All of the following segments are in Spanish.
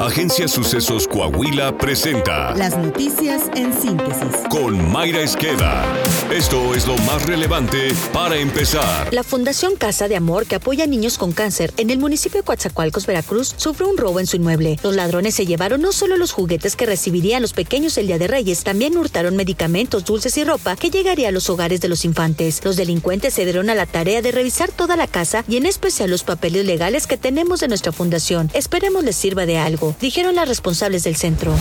Agencia Sucesos Coahuila presenta Las noticias en síntesis. con Mayra Esqueda. Esto es lo más relevante para empezar. La Fundación Casa de Amor, que apoya a niños con cáncer en el municipio de Coatzacoalcos, Veracruz, sufrió un robo en su inmueble. Los ladrones se llevaron no solo los juguetes que recibirían los pequeños el Día de Reyes, también hurtaron medicamentos, dulces y ropa que llegaría a los hogares de los infantes. Los delincuentes se dieron a la tarea de revisar toda la casa y en especial los papeles legales que tenemos de nuestra fundación. Esperemos les sirva de algo, dijeron las responsables del centro.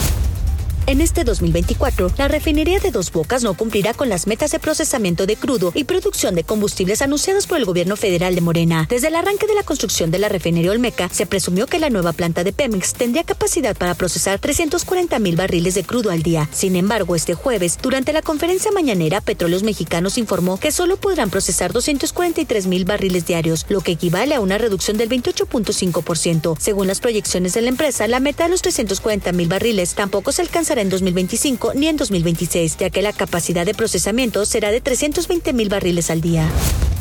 En este 2024, la refinería de Dos Bocas no cumplirá con las metas de procesamiento de crudo y producción de combustibles anunciadas por el gobierno federal de Morena. Desde el arranque de la construcción de la refinería Olmeca, se presumió que la nueva planta de Pemex tendría capacidad para procesar 340 mil barriles de crudo al día. Sin embargo, este jueves, durante la conferencia mañanera, Petróleos Mexicanos informó que solo podrán procesar 243 mil barriles diarios, lo que equivale a una reducción del 28.5%. Según las proyecciones de la empresa, la meta de los 340 mil barriles tampoco se alcanzará en 2025 ni en 2026, ya que la capacidad de procesamiento será de 320 mil barriles al día.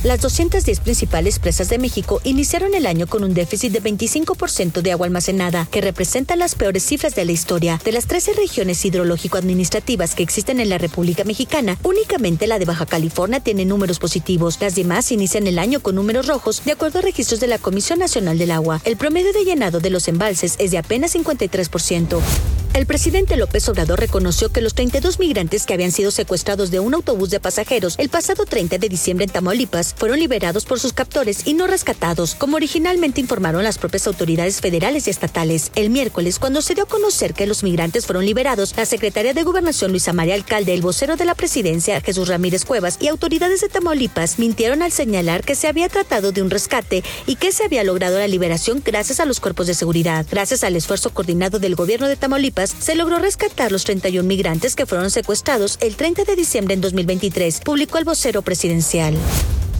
Las 210 principales presas de México iniciaron el año con un déficit de 25% de agua almacenada, que representa las peores cifras de la historia. De las 13 regiones hidrológico-administrativas que existen en la República Mexicana, únicamente la de Baja California tiene números positivos. Las demás inician el año con números rojos, de acuerdo a registros de la Comisión Nacional del Agua. El promedio de llenado de los embalses es de apenas 53%. El presidente López Obrador reconoció que los 32 migrantes que habían sido secuestrados de un autobús de pasajeros el pasado 30 de diciembre en Tamaulipas fueron liberados por sus captores y no rescatados, como originalmente informaron las propias autoridades federales y estatales. El miércoles, cuando se dio a conocer que los migrantes fueron liberados, la secretaria de Gobernación Luisa María Alcalde, el vocero de la presidencia Jesús Ramírez Cuevas y autoridades de Tamaulipas mintieron al señalar que se había tratado de un rescate y que se había logrado la liberación gracias a los cuerpos de seguridad. Gracias al esfuerzo coordinado del gobierno de Tamaulipas, se logró rescatar los 31 migrantes que fueron secuestrados el 30 de diciembre en 2023, publicó el vocero presidencial.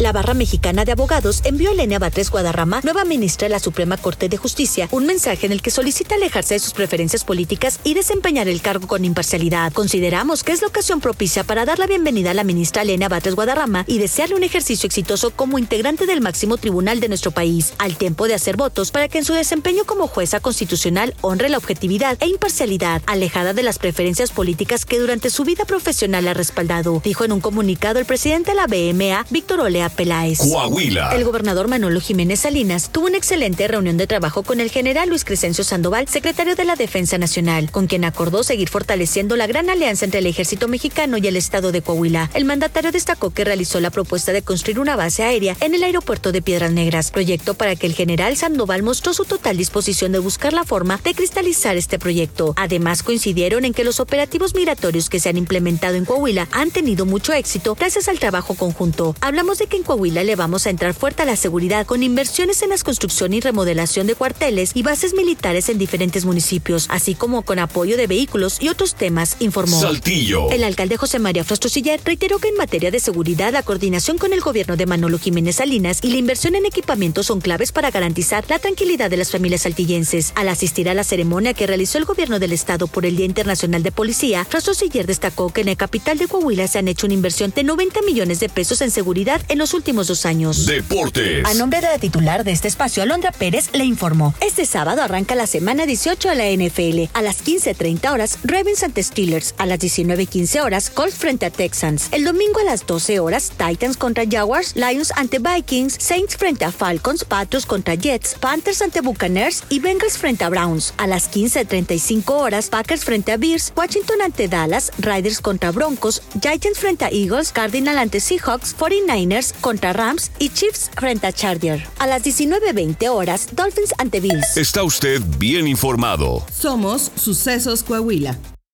La Barra Mexicana de Abogados envió a Elena Batres Guadarrama, nueva ministra de la Suprema Corte de Justicia, un mensaje en el que solicita alejarse de sus preferencias políticas y desempeñar el cargo con imparcialidad. Consideramos que es la ocasión propicia para dar la bienvenida a la ministra Elena Batres Guadarrama y desearle un ejercicio exitoso como integrante del máximo tribunal de nuestro país, al tiempo de hacer votos para que en su desempeño como jueza constitucional honre la objetividad e imparcialidad, alejada de las preferencias políticas que durante su vida profesional ha respaldado, dijo en un comunicado el presidente de la BMA, Víctor Olea Peláez. Coahuila. El gobernador Manolo Jiménez Salinas tuvo una excelente reunión de trabajo con el general Luis Crescencio Sandoval, secretario de la Defensa Nacional, con quien acordó seguir fortaleciendo la gran alianza entre el ejército mexicano y el estado de Coahuila. El mandatario destacó que realizó la propuesta de construir una base aérea en el aeropuerto de Piedras Negras, proyecto para que el general Sandoval mostró su total disposición de buscar la forma de cristalizar este proyecto. Además, coincidieron en que los operativos migratorios que se han implementado en Coahuila han tenido mucho éxito gracias al trabajo conjunto. Hablamos de que en Coahuila le vamos a entrar fuerte a la seguridad con inversiones en la construcción y remodelación de cuarteles y bases militares en diferentes municipios, así como con apoyo de vehículos y otros temas, informó. Saltillo. El alcalde José María Frostro Siller reiteró que en materia de seguridad la coordinación con el gobierno de Manolo Jiménez Salinas y la inversión en equipamientos son claves para garantizar la tranquilidad de las familias saltillenses. Al asistir a la ceremonia que realizó el gobierno del estado por el Día Internacional de Policía, Frostro Siller destacó que en la capital de Coahuila se han hecho una inversión de 90 millones de pesos en seguridad en los últimos dos años. Deportes. A nombre de la titular de este espacio, Alondra Pérez, le informó. Este sábado arranca la semana 18 a la NFL. A las 15.30 horas, Ravens ante Steelers. A las 19.15 horas, Colts frente a Texans. El domingo a las 12 horas, Titans contra Jaguars, Lions ante Vikings, Saints frente a Falcons, Patriots contra Jets, Panthers ante Buccaneers y Bengals frente a Browns. A las 15.35 horas, Packers frente a Bears, Washington ante Dallas, Riders contra Broncos, Giants frente a Eagles, Cardinal ante Seahawks, 49ers contra Rams y Chiefs frente a Charger. A las 19.20 horas, Dolphins ante Bills. Está usted bien informado. Somos Sucesos Coahuila.